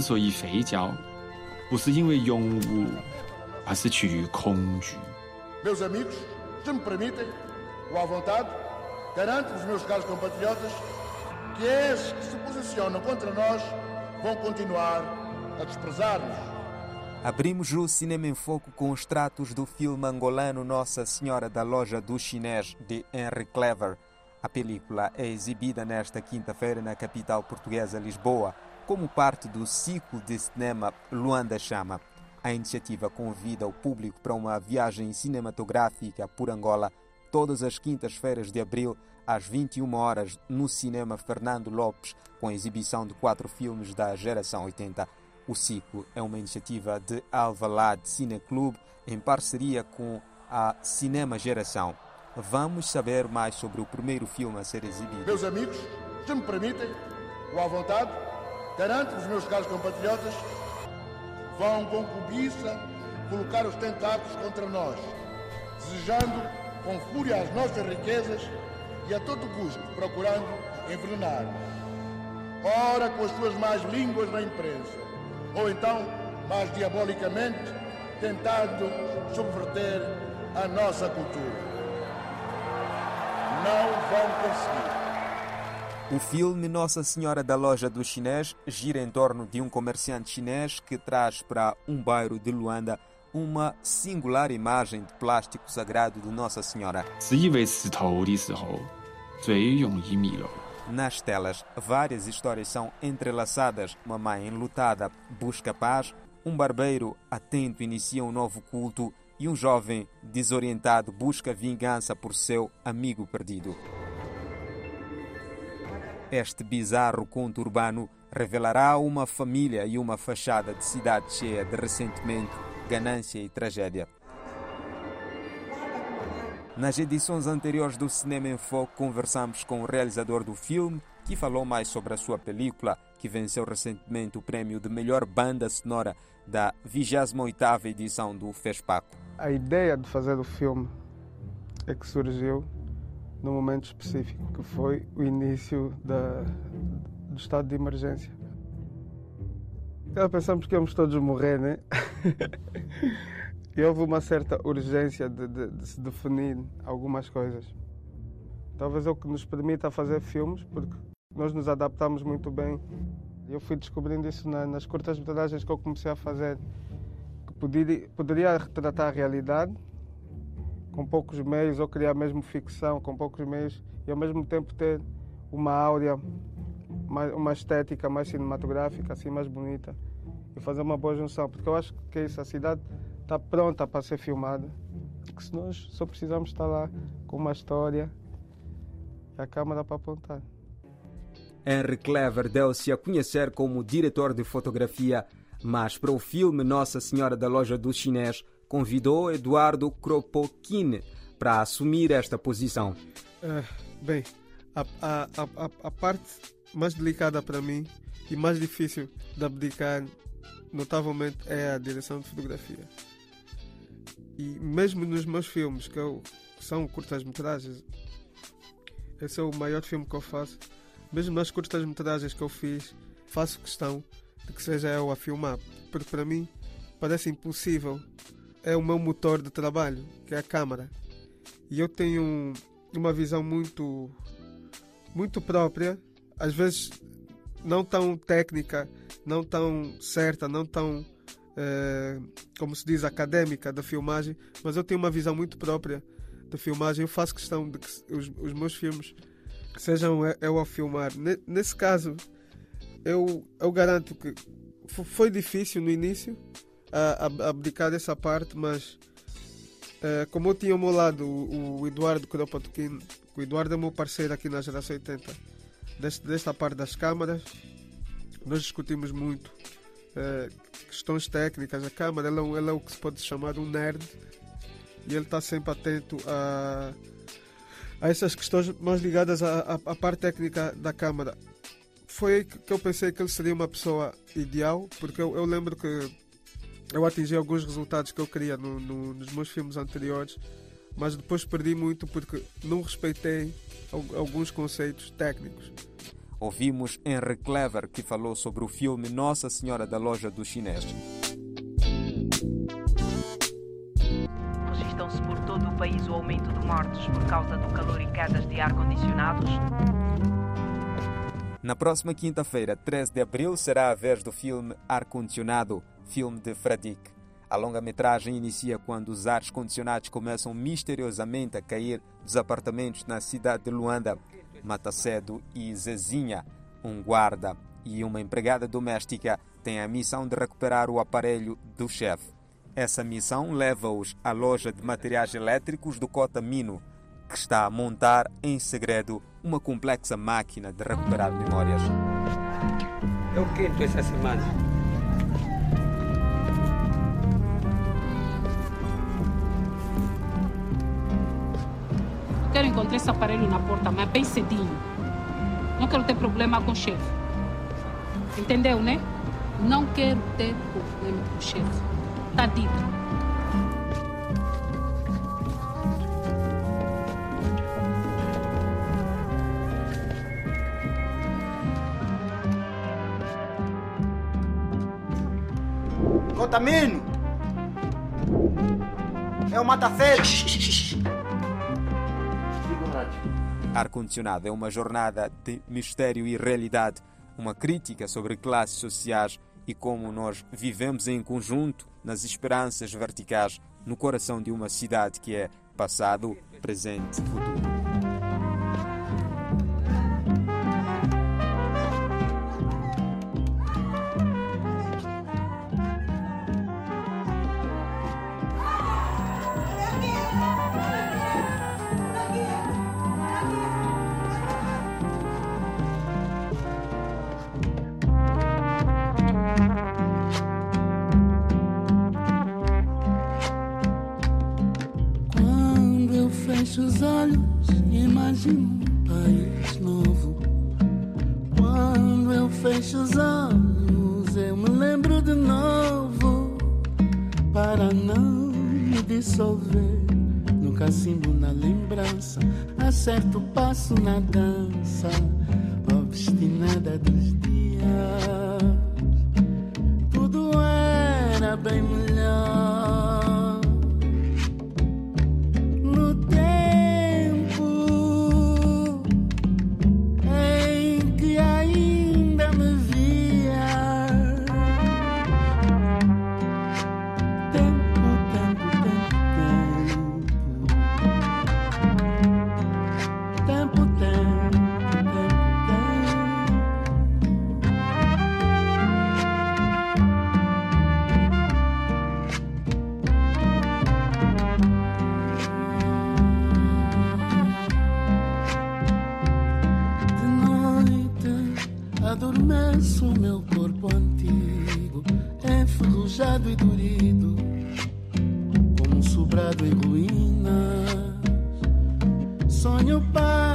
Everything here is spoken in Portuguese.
之所以吠叫，不是因为勇武，而是趋于恐惧。Meus amigos, se me permitem, ou à vontade, garanto-vos, meus caros compatriotas, que esses que se posicionam contra nós vão continuar a desprezar-nos. Abrimos o Cinema em Foco com os tratos do filme angolano Nossa Senhora da Loja do Chinês, de Henry Clever. A película é exibida nesta quinta-feira na capital portuguesa Lisboa, como parte do ciclo de cinema Luanda Chama. A iniciativa convida o público para uma viagem cinematográfica por Angola todas as quintas-feiras de abril às 21 horas no cinema Fernando Lopes, com a exibição de quatro filmes da geração 80. O ciclo é uma iniciativa de Alvalade Cine Club em parceria com a Cinema Geração. Vamos saber mais sobre o primeiro filme a ser exibido. Meus amigos, se me permitem, ou à vontade, garanto-vos, meus caros compatriotas, vão com cobiça colocar os tentáculos contra nós, desejando com fúria as nossas riquezas e a todo custo procurando envenenar. Ora com as suas más línguas na imprensa, ou então, mais diabolicamente, tentando subverter a nossa cultura não vão conseguir. O filme Nossa Senhora da Loja do Chinês gira em torno de um comerciante chinês que traz para um bairro de Luanda uma singular imagem de plástico sagrado de Nossa Senhora. Nas telas, várias histórias são entrelaçadas. Uma mãe enlutada busca paz, um barbeiro atento inicia um novo culto e um jovem desorientado busca vingança por seu amigo perdido. Este bizarro conto urbano revelará uma família e uma fachada de cidade cheia de ressentimento, ganância e tragédia. Nas edições anteriores do Cinema em Foco, conversamos com o realizador do filme, que falou mais sobre a sua película, que venceu recentemente o prêmio de melhor banda sonora da 28ª edição do FESPACO. A ideia de fazer o filme é que surgiu num momento específico, que foi o início da, do estado de emergência. Já pensamos que íamos todos morrer, né? e houve uma certa urgência de, de, de se definir algumas coisas. Talvez é o que nos permita fazer filmes, porque nós nos adaptamos muito bem. Eu fui descobrindo isso na, nas curtas metragens que eu comecei a fazer, que poderia, poderia retratar a realidade com poucos meios, ou criar mesmo ficção com poucos meios, e ao mesmo tempo ter uma áurea, uma estética mais cinematográfica, assim mais bonita, e fazer uma boa junção, porque eu acho que isso, a cidade está pronta para ser filmada, que se nós só precisamos estar lá com uma história e a câmera para apontar. Henry Clever deu-se a conhecer como diretor de fotografia, mas para o filme Nossa Senhora da Loja do Chinês convidou Eduardo Kropotkin para assumir esta posição. Uh, bem, a, a, a, a, parte mais delicada para mim e mais difícil de abdicar, notavelmente, é a direção de fotografia. E mesmo nos meus filmes, que, eu, que são curtas-metragens, esse é o maior filme que eu faço mesmo nas curtas metragens que eu fiz, faço questão de que seja eu a filmar, porque para mim parece impossível. É o meu motor de trabalho, que é a câmera. E eu tenho uma visão muito muito própria, às vezes não tão técnica, não tão certa, não tão é, como se diz académica da filmagem, mas eu tenho uma visão muito própria da filmagem. Eu faço questão de que os, os meus filmes sejam eu a filmar. Nesse caso, eu, eu garanto que foi difícil no início a, a abdicar dessa parte, mas uh, como eu tinha ao meu lado o, o Eduardo Kropotkin, o Eduardo é meu parceiro aqui na geração 80, deste, desta parte das câmaras, nós discutimos muito uh, questões técnicas. A câmara ele é, é o que se pode chamar um nerd e ele está sempre atento a a essas questões mais ligadas à, à, à parte técnica da Câmara. Foi aí que eu pensei que ele seria uma pessoa ideal, porque eu, eu lembro que eu atingi alguns resultados que eu queria no, no, nos meus filmes anteriores, mas depois perdi muito porque não respeitei alguns conceitos técnicos. Ouvimos Henry Clever, que falou sobre o filme Nossa Senhora da Loja do Chinês. Registram-se por todo o país o aumento de mortes por causa do calor e quedas de ar-condicionados. Na próxima quinta-feira, 13 de abril, será a vez do filme Ar-Condicionado, filme de Fradik. A longa-metragem inicia quando os ares condicionados começam misteriosamente a cair dos apartamentos na cidade de Luanda. Matacedo e Zezinha, um guarda e uma empregada doméstica, têm a missão de recuperar o aparelho do chefe. Essa missão leva-os à loja de materiais elétricos do Cota Mino, que está a montar em segredo uma complexa máquina de recuperar memórias. É o que tu essa semana? Quero encontrar esse aparelho na porta, mas bem cedinho. Não quero ter problema com o chefe. Entendeu, né? Não quero ter problema com o chefe. Tá dito. Cotamino! É o Matacedo! Ar-condicionado é uma jornada de mistério e realidade, uma crítica sobre classes sociais e como nós vivemos em conjunto nas esperanças verticais no coração de uma cidade que é passado, presente e futuro. Fecho os olhos, imagino um país novo. Quando eu fecho os olhos, eu me lembro de novo. Para não me dissolver no cacimbo, na lembrança, acerto o passo na dança, obstinada dos dias. Tudo era bem melhor. Adormeço o meu corpo antigo, enferrujado e dorido, como um sobrado em ruínas. Sonho para